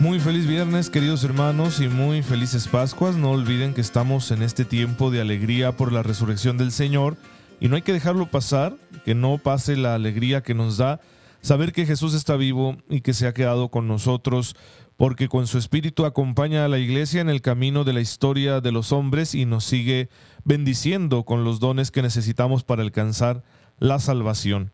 Muy feliz viernes, queridos hermanos, y muy felices Pascuas. No olviden que estamos en este tiempo de alegría por la resurrección del Señor y no hay que dejarlo pasar, que no pase la alegría que nos da saber que Jesús está vivo y que se ha quedado con nosotros, porque con su espíritu acompaña a la iglesia en el camino de la historia de los hombres y nos sigue bendiciendo con los dones que necesitamos para alcanzar la salvación.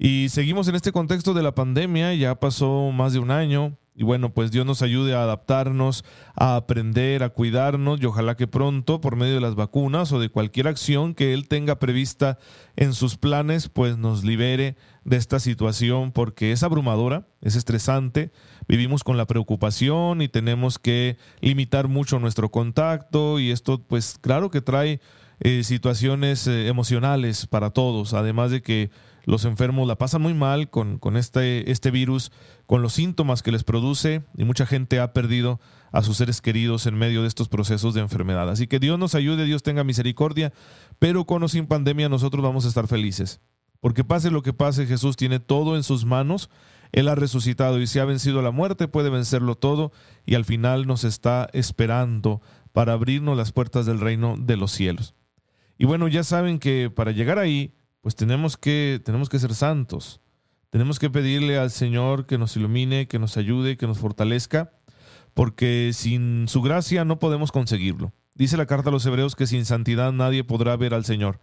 Y seguimos en este contexto de la pandemia, ya pasó más de un año, y bueno, pues Dios nos ayude a adaptarnos, a aprender, a cuidarnos y ojalá que pronto, por medio de las vacunas o de cualquier acción que Él tenga prevista en sus planes, pues nos libere de esta situación porque es abrumadora, es estresante, vivimos con la preocupación y tenemos que limitar mucho nuestro contacto y esto pues claro que trae eh, situaciones eh, emocionales para todos, además de que los enfermos la pasan muy mal con, con este, este virus, con los síntomas que les produce y mucha gente ha perdido a sus seres queridos en medio de estos procesos de enfermedad. Así que Dios nos ayude, Dios tenga misericordia, pero con o sin pandemia nosotros vamos a estar felices. Porque pase lo que pase, Jesús tiene todo en sus manos, Él ha resucitado y si ha vencido la muerte puede vencerlo todo y al final nos está esperando para abrirnos las puertas del reino de los cielos. Y bueno, ya saben que para llegar ahí pues tenemos que, tenemos que ser santos. Tenemos que pedirle al Señor que nos ilumine, que nos ayude, que nos fortalezca, porque sin su gracia no podemos conseguirlo. Dice la carta a los hebreos que sin santidad nadie podrá ver al Señor.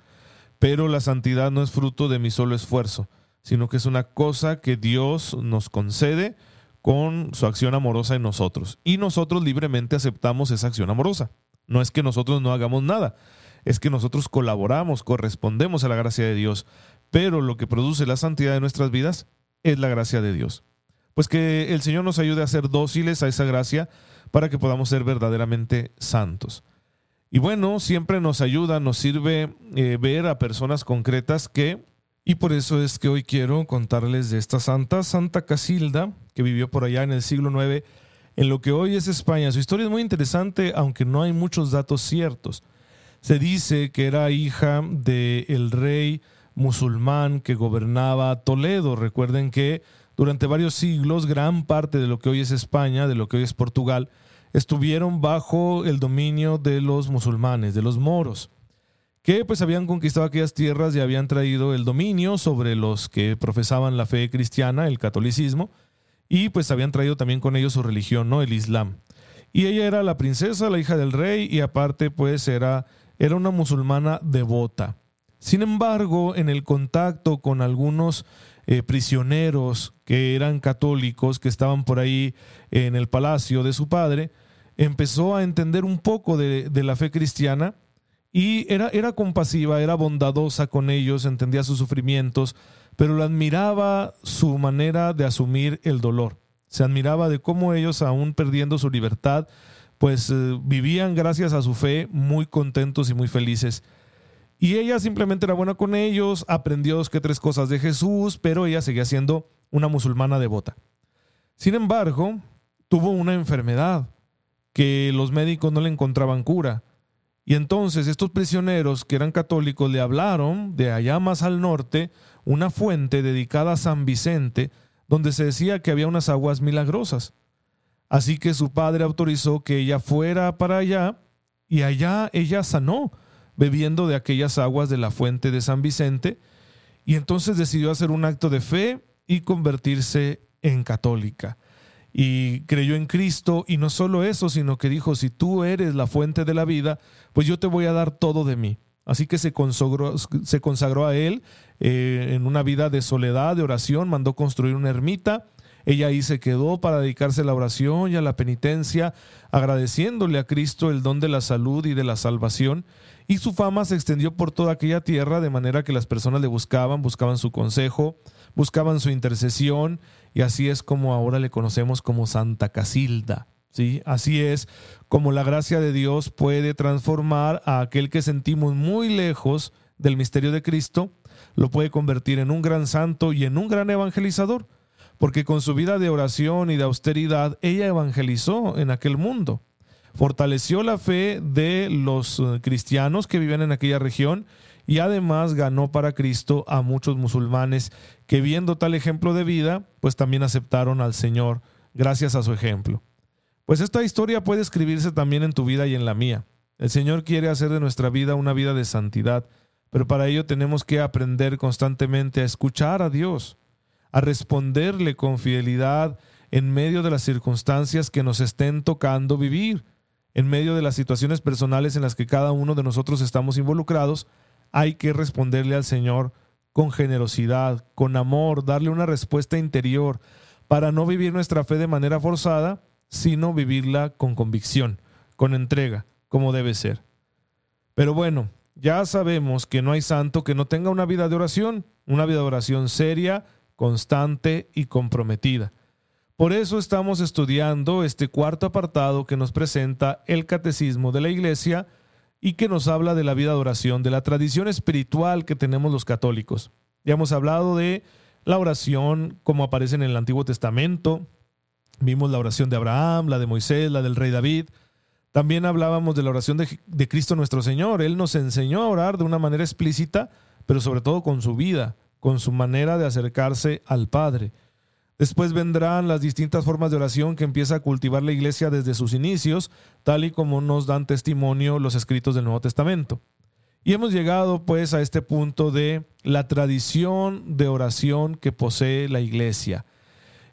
Pero la santidad no es fruto de mi solo esfuerzo, sino que es una cosa que Dios nos concede con su acción amorosa en nosotros. Y nosotros libremente aceptamos esa acción amorosa. No es que nosotros no hagamos nada, es que nosotros colaboramos, correspondemos a la gracia de Dios, pero lo que produce la santidad de nuestras vidas es la gracia de Dios. Pues que el Señor nos ayude a ser dóciles a esa gracia para que podamos ser verdaderamente santos. Y bueno, siempre nos ayuda, nos sirve eh, ver a personas concretas que, y por eso es que hoy quiero contarles de esta santa, Santa Casilda, que vivió por allá en el siglo IX, en lo que hoy es España. Su historia es muy interesante, aunque no hay muchos datos ciertos. Se dice que era hija del el rey musulmán que gobernaba Toledo. Recuerden que durante varios siglos gran parte de lo que hoy es España, de lo que hoy es Portugal, estuvieron bajo el dominio de los musulmanes, de los moros, que pues habían conquistado aquellas tierras y habían traído el dominio sobre los que profesaban la fe cristiana, el catolicismo, y pues habían traído también con ellos su religión, ¿no? El Islam. Y ella era la princesa, la hija del rey, y aparte pues era era una musulmana devota. Sin embargo, en el contacto con algunos eh, prisioneros que eran católicos, que estaban por ahí en el palacio de su padre, empezó a entender un poco de, la fe cristiana y era, era compasiva, era bondadosa con ellos, entendía sus sufrimientos, pero le admiraba su manera de asumir el dolor. Se admiraba de cómo ellos, aún perdiendo su libertad, pues eh, vivían gracias a su fe muy contentos y muy felices. Y ella simplemente era buena con ellos, aprendió dos que tres cosas de Jesús, pero ella seguía siendo una musulmana devota. Sin embargo, tuvo una enfermedad que los médicos no le encontraban cura. Y entonces estos prisioneros que eran católicos le hablaron de allá más al norte una fuente dedicada a San Vicente, donde se decía que había unas aguas milagrosas. Así que su padre autorizó que ella fuera para allá y allá ella sanó, bebiendo de aquellas aguas de la fuente de San Vicente, y entonces decidió hacer un acto de fe y convertirse en católica. Y creyó en Cristo, y no solo eso, sino que dijo, si tú eres la fuente de la vida, pues yo te voy a dar todo de mí. Así que se consagró, se consagró a él eh, en una vida de soledad, de oración, mandó construir una ermita ella ahí se quedó para dedicarse a la oración y a la penitencia, agradeciéndole a Cristo el don de la salud y de la salvación, y su fama se extendió por toda aquella tierra de manera que las personas le buscaban, buscaban su consejo, buscaban su intercesión, y así es como ahora le conocemos como Santa Casilda. ¿sí? Así es como la gracia de Dios puede transformar a aquel que sentimos muy lejos del misterio de Cristo, lo puede convertir en un gran santo y en un gran evangelizador, porque con su vida de oración y de austeridad, ella evangelizó en aquel mundo fortaleció la fe de los eh, cristianos que vivían en aquella región y además ganó para Cristo a muchos musulmanes que viendo tal ejemplo de vida, pues también aceptaron al Señor gracias a su ejemplo. Pues esta historia puede escribirse también en tu vida y en la mía. El Señor quiere hacer de nuestra vida una vida de santidad, pero para ello tenemos que aprender constantemente a escuchar a Dios, a responderle con fidelidad en medio de las circunstancias que nos estén tocando vivir en medio de las situaciones personales en las que cada uno de nosotros estamos involucrados, hay que responderle al Señor con generosidad, con amor, darle una respuesta interior, para no vivir nuestra fe de manera forzada, sino vivirla con convicción, con entrega, como debe ser. Pero bueno, ya sabemos que no hay santo que no tenga una vida de oración, una vida de oración seria, constante y comprometida. Por eso estamos estudiando este cuarto apartado que nos presenta el catecismo de la Iglesia y que nos habla de la vida de oración, de la tradición espiritual que tenemos los católicos. Ya hemos hablado de la oración como aparece en el Antiguo Testamento, vimos la oración de Abraham, la de Moisés, la del rey David. También hablábamos de la oración de, de Cristo nuestro Señor. Él nos enseñó a orar de una manera explícita, pero sobre todo con su vida, con su manera de acercarse al Padre. Después vendrán las distintas formas de oración que empieza a cultivar la iglesia desde sus inicios, tal y como nos dan testimonio los escritos del Nuevo Testamento. Y hemos llegado pues a este punto de la tradición de oración que posee la iglesia.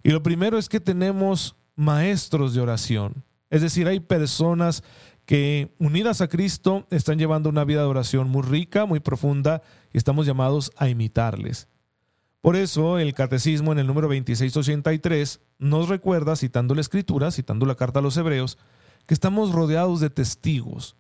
Y lo primero es que tenemos maestros de oración. Es decir, hay personas que unidas a Cristo están llevando una vida de oración muy rica, muy profunda, y estamos llamados a imitarles. Por eso el catecismo en el número 2683 nos recuerda, citando la escritura, citando la carta a los hebreos, que estamos rodeados de testigos,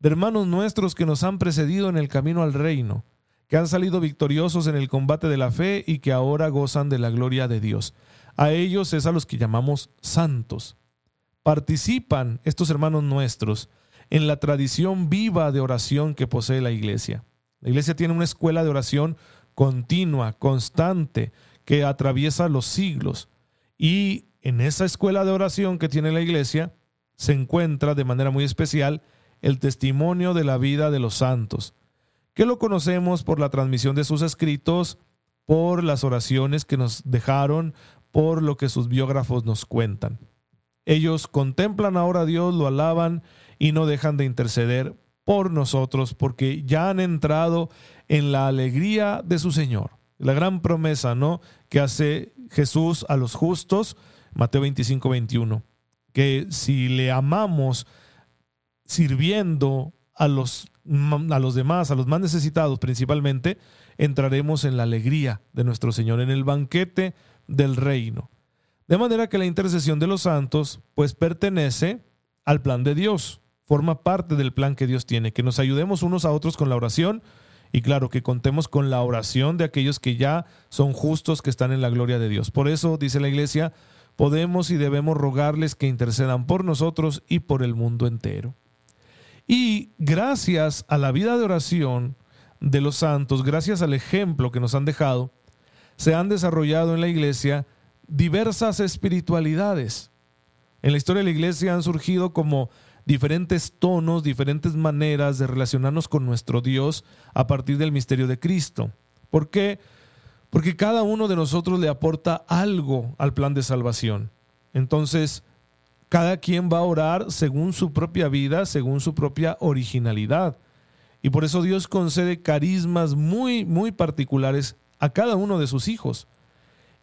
de hermanos nuestros que nos han precedido en el camino al reino, que han salido victoriosos en el combate de la fe y que ahora gozan de la gloria de Dios. A ellos es a los que llamamos santos. Participan estos hermanos nuestros en la tradición viva de oración que posee la iglesia. La iglesia tiene una escuela de oración continua, constante, que atraviesa los siglos. Y en esa escuela de oración que tiene la iglesia se encuentra de manera muy especial el testimonio de la vida de los santos, que lo conocemos por la transmisión de sus escritos, por las oraciones que nos dejaron, por lo que sus biógrafos nos cuentan. Ellos contemplan ahora a Dios, lo alaban y no dejan de interceder por nosotros porque ya han entrado en la alegría de su Señor. La gran promesa, ¿no? Que hace Jesús a los justos, Mateo 25, 21. Que si le amamos sirviendo a los, a los demás, a los más necesitados principalmente, entraremos en la alegría de nuestro Señor, en el banquete del reino. De manera que la intercesión de los santos, pues pertenece al plan de Dios, forma parte del plan que Dios tiene, que nos ayudemos unos a otros con la oración, y claro, que contemos con la oración de aquellos que ya son justos, que están en la gloria de Dios. Por eso, dice la iglesia, podemos y debemos rogarles que intercedan por nosotros y por el mundo entero. Y gracias a la vida de oración de los santos, gracias al ejemplo que nos han dejado, se han desarrollado en la iglesia diversas espiritualidades. En la historia de la iglesia han surgido como diferentes tonos, diferentes maneras de relacionarnos con nuestro Dios a partir del misterio de Cristo. ¿Por qué? Porque cada uno de nosotros le aporta algo al plan de salvación. Entonces, cada quien va a orar según su propia vida, según su propia originalidad. Y por eso Dios concede carismas muy, muy particulares a cada uno de sus hijos.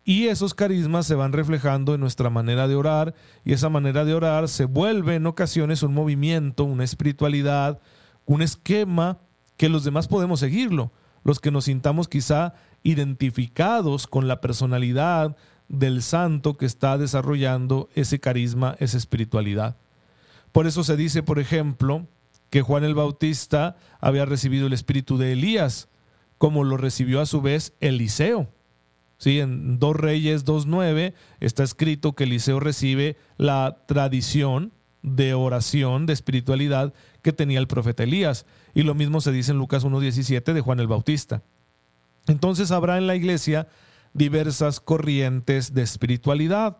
Y esos carismas se van reflejando en nuestra manera de orar y esa manera de orar se vuelve en ocasiones un movimiento, una espiritualidad, un esquema que los demás podemos seguirlo, los que nos sintamos quizá identificados con la personalidad del santo que está desarrollando ese carisma, esa espiritualidad. Por eso se dice, por ejemplo, que Juan el Bautista había recibido el espíritu de Elías, como lo recibió a su vez Eliseo. ¿Sí? En 2 Reyes 2.9 está escrito que Eliseo recibe la tradición de oración, de espiritualidad que tenía el profeta Elías. Y lo mismo se dice en Lucas 1.17 de Juan el Bautista. Entonces habrá en la iglesia diversas corrientes de espiritualidad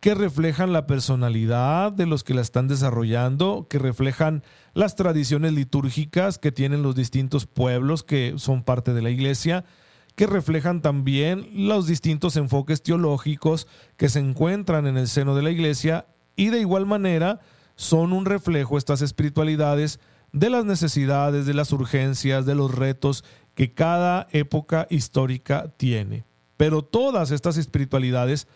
que reflejan la personalidad de los que la están desarrollando, que reflejan las tradiciones litúrgicas que tienen los distintos pueblos que son parte de la iglesia, que reflejan también los distintos enfoques teológicos que se encuentran en el seno de la iglesia y de igual manera son un reflejo estas espiritualidades de las necesidades, de las urgencias, de los retos que cada época histórica tiene. Pero todas estas espiritualidades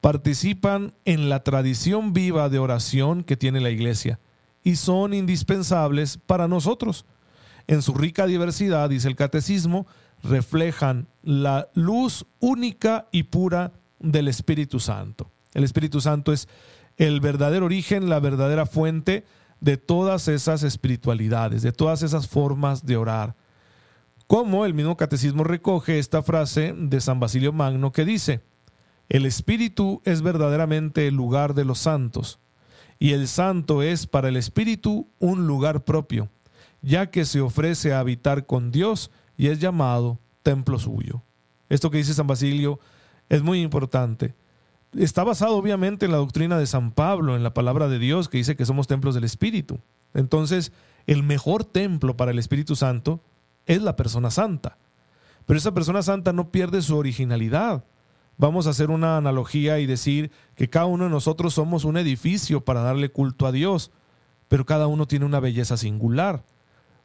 participan en la tradición viva de oración que tiene la Iglesia y son indispensables para nosotros. En su rica diversidad, dice el catecismo, reflejan la luz única y pura del Espíritu Santo. El Espíritu Santo es el verdadero origen, la verdadera fuente de todas esas espiritualidades, de todas esas formas de orar. Como el mismo catecismo recoge esta frase de San Basilio Magno que dice, el Espíritu es verdaderamente el lugar de los santos, y el santo es para el Espíritu un lugar propio, ya que se ofrece a habitar con Dios y es llamado templo suyo. Esto que dice San Basilio es muy importante. Está basado obviamente en la doctrina de San Pablo, en la palabra de Dios que dice que somos templos del Espíritu. Entonces, el mejor templo para el Espíritu Santo es la persona santa. Pero esa persona santa no pierde su originalidad vamos a hacer una analogía y decir que cada uno de nosotros somos un edificio para darle culto a Dios, pero cada uno tiene una belleza singular.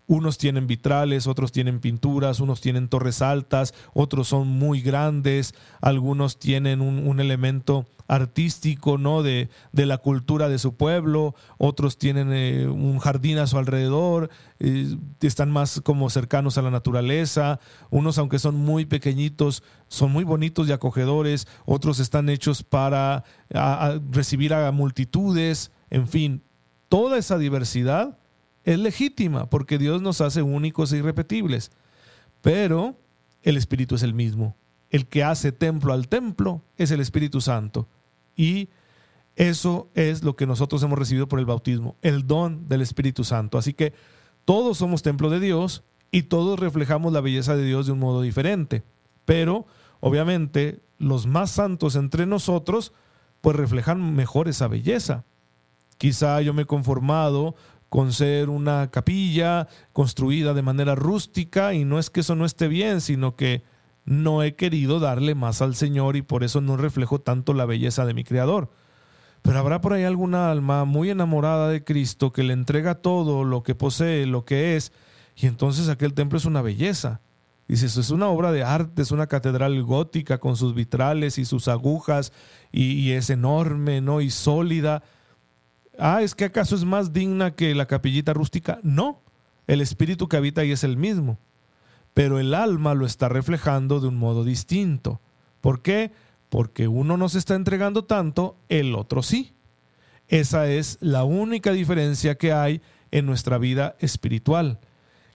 Unos tienen vitrales, otros tienen pinturas, unos tienen torres altas, otros son muy grandes, algunos tienen un, elemento artístico, ¿no? De, de, la cultura de su pueblo, otros tienen eh, un jardín a su alrededor, eh, están más como cercanos a la naturaleza, unos aunque son muy pequeñitos, son muy bonitos y acogedores, otros están hechos para recibir a multitudes, en fin, toda esa diversidad es legítima porque Dios nos hace únicos e irrepetibles. Pero el Espíritu es el mismo. El que hace templo al templo es el Espíritu Santo. Y eso es lo que nosotros hemos recibido por el bautismo, el don del Espíritu Santo. Así que todos somos templo de Dios y todos reflejamos la belleza de Dios de un modo diferente. Pero obviamente los más santos entre nosotros pues reflejan mejor esa belleza. Quizá yo me he conformado con ser una capilla construida de manera rústica y no es que eso no esté bien, sino que no he querido darle más al Señor y por eso no reflejo tanto la belleza de mi Creador. Pero habrá por ahí alguna alma muy enamorada de Cristo que le entrega todo lo que posee, lo que es, y entonces aquel templo es una belleza. Dice, eso es una obra de arte, es una catedral gótica con sus vitrales y sus agujas, y, y es enorme, ¿no? Y sólida ah, ¿es que acaso es más digna que la capillita rústica? No, el espíritu que habita ahí es el mismo, pero el alma lo está reflejando de un modo distinto. ¿Por qué? Porque uno no se está entregando tanto, el otro sí. Esa es la única diferencia que hay en nuestra vida espiritual,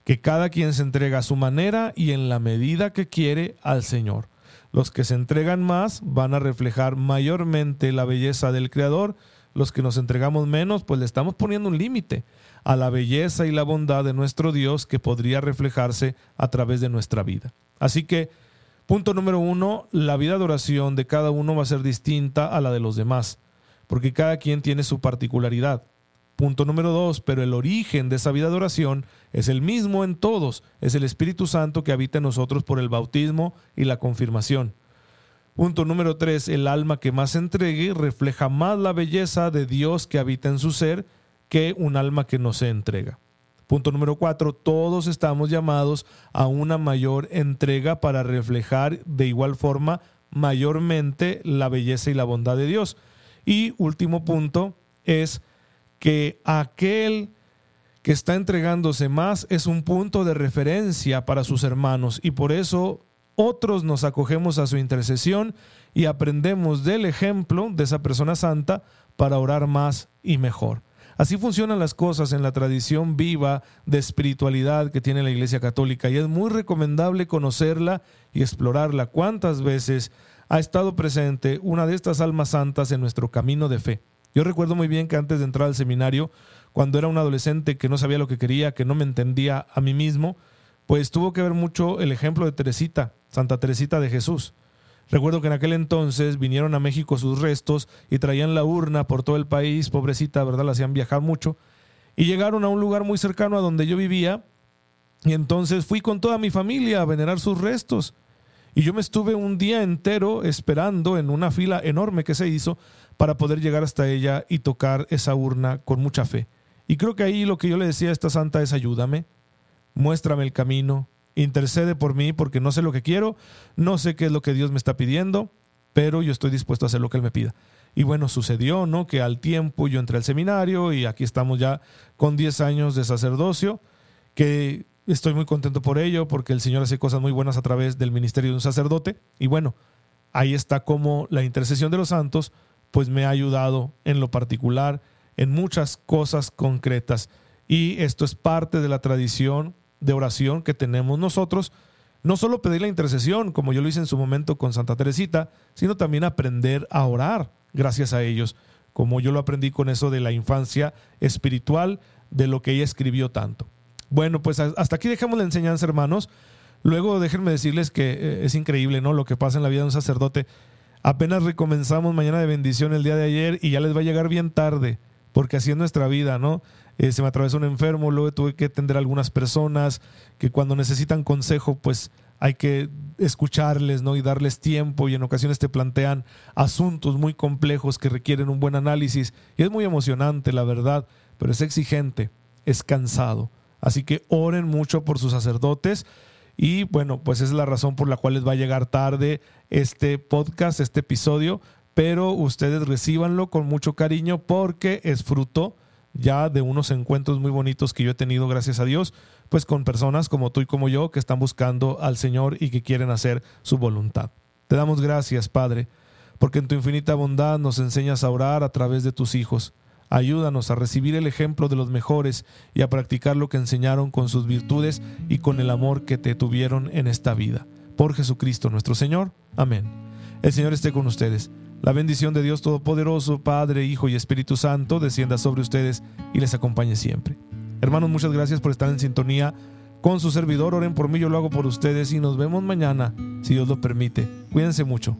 que cada quien se entrega a su manera y en la medida que quiere al Señor. Los que se entregan más van a reflejar mayormente la belleza del Creador los que nos entregamos menos, pues le estamos poniendo un límite a la belleza y la bondad de nuestro Dios que podría reflejarse a través de nuestra vida. Así que, punto número uno, la vida de oración de cada uno va a ser distinta a la de los demás, porque cada quien tiene su particularidad. Punto número dos, pero el origen de esa vida de oración es el mismo en todos, es el Espíritu Santo que habita en nosotros por el bautismo y la confirmación. Punto número tres, el alma que más entregue refleja más la belleza de Dios que habita en su ser que un alma que no se entrega. Punto número cuatro, todos estamos llamados a una mayor entrega para reflejar de igual forma mayormente la belleza y la bondad de Dios. Y último punto es que aquel que está entregándose más es un punto de referencia para sus hermanos y por eso otros nos acogemos a su intercesión y aprendemos del ejemplo de esa persona santa para orar más y mejor. Así funcionan las cosas en la tradición viva de espiritualidad que tiene la Iglesia Católica y es muy recomendable conocerla y explorarla. ¿Cuántas veces ha estado presente una de estas almas santas en nuestro camino de fe. Yo recuerdo muy bien que antes de entrar al seminario, cuando era un adolescente que no sabía lo que quería, que no me entendía a mí mismo, pues tuvo que ver mucho el ejemplo de Teresita, Santa Teresita de Jesús. Recuerdo que en aquel entonces vinieron a México sus restos y traían la urna por todo el país, pobrecita, ¿verdad? La hacían viajar mucho. Y llegaron a un lugar muy cercano a donde yo vivía. Y entonces fui con toda mi familia a venerar sus restos. Y yo me estuve un día entero esperando en una fila enorme que se hizo para poder llegar hasta ella y tocar esa urna con mucha fe. Y creo que ahí lo que yo le decía a esta santa es ayúdame, muéstrame el camino, intercede por mí porque no sé lo que quiero, no sé qué es lo que Dios me está pidiendo, pero yo estoy dispuesto a hacer lo que Él me pida. Y bueno, sucedió, ¿no? Que al tiempo yo entré al seminario y aquí estamos ya con 10 años de sacerdocio, que estoy muy contento por ello, porque el Señor hace cosas muy buenas a través del ministerio de un sacerdote. Y bueno, ahí está como la intercesión de los santos, pues me ha ayudado en lo particular, en muchas cosas concretas. Y esto es parte de la tradición de oración que tenemos nosotros, no solo pedir la intercesión, como yo lo hice en su momento con Santa Teresita, sino también aprender a orar gracias a ellos, como yo lo aprendí con eso de la infancia espiritual, de lo que ella escribió tanto. Bueno, pues hasta aquí dejamos la enseñanza, hermanos. Luego déjenme decirles que eh, es increíble, ¿no? Lo que pasa en la vida de un sacerdote. Apenas recomenzamos mañana de bendición el día de ayer y ya les va a llegar bien tarde, porque así es nuestra vida, ¿no? Eh, se me atravesó un enfermo, luego tuve que atender a algunas personas que cuando necesitan consejo, pues hay que escucharles, ¿no? Y darles tiempo y en ocasiones te plantean asuntos muy complejos que requieren un buen análisis y es muy emocionante, la verdad, pero es exigente, es cansado. Así que oren mucho por sus sacerdotes y bueno, pues es la razón por la cual les va a llegar tarde este podcast, este episodio, pero ustedes recibanlo con mucho cariño porque es fruto ya de unos encuentros muy bonitos que yo he tenido, gracias a Dios, pues con personas como tú y como yo que están buscando al Señor y que quieren hacer su voluntad. Te damos gracias, Padre, porque en tu infinita bondad nos enseñas a orar a través de tus hijos. Ayúdanos a recibir el ejemplo de los mejores y a practicar lo que enseñaron con sus virtudes y con el amor que te tuvieron en esta vida. Por Jesucristo nuestro Señor. Amén. El Señor esté con ustedes. La bendición de Dios Todopoderoso, Padre, Hijo y Espíritu Santo, descienda sobre ustedes y les acompañe siempre. Hermanos, muchas gracias por estar en sintonía con su servidor. Oren por mí, yo lo hago por ustedes y nos vemos mañana, si Dios lo permite. Cuídense mucho.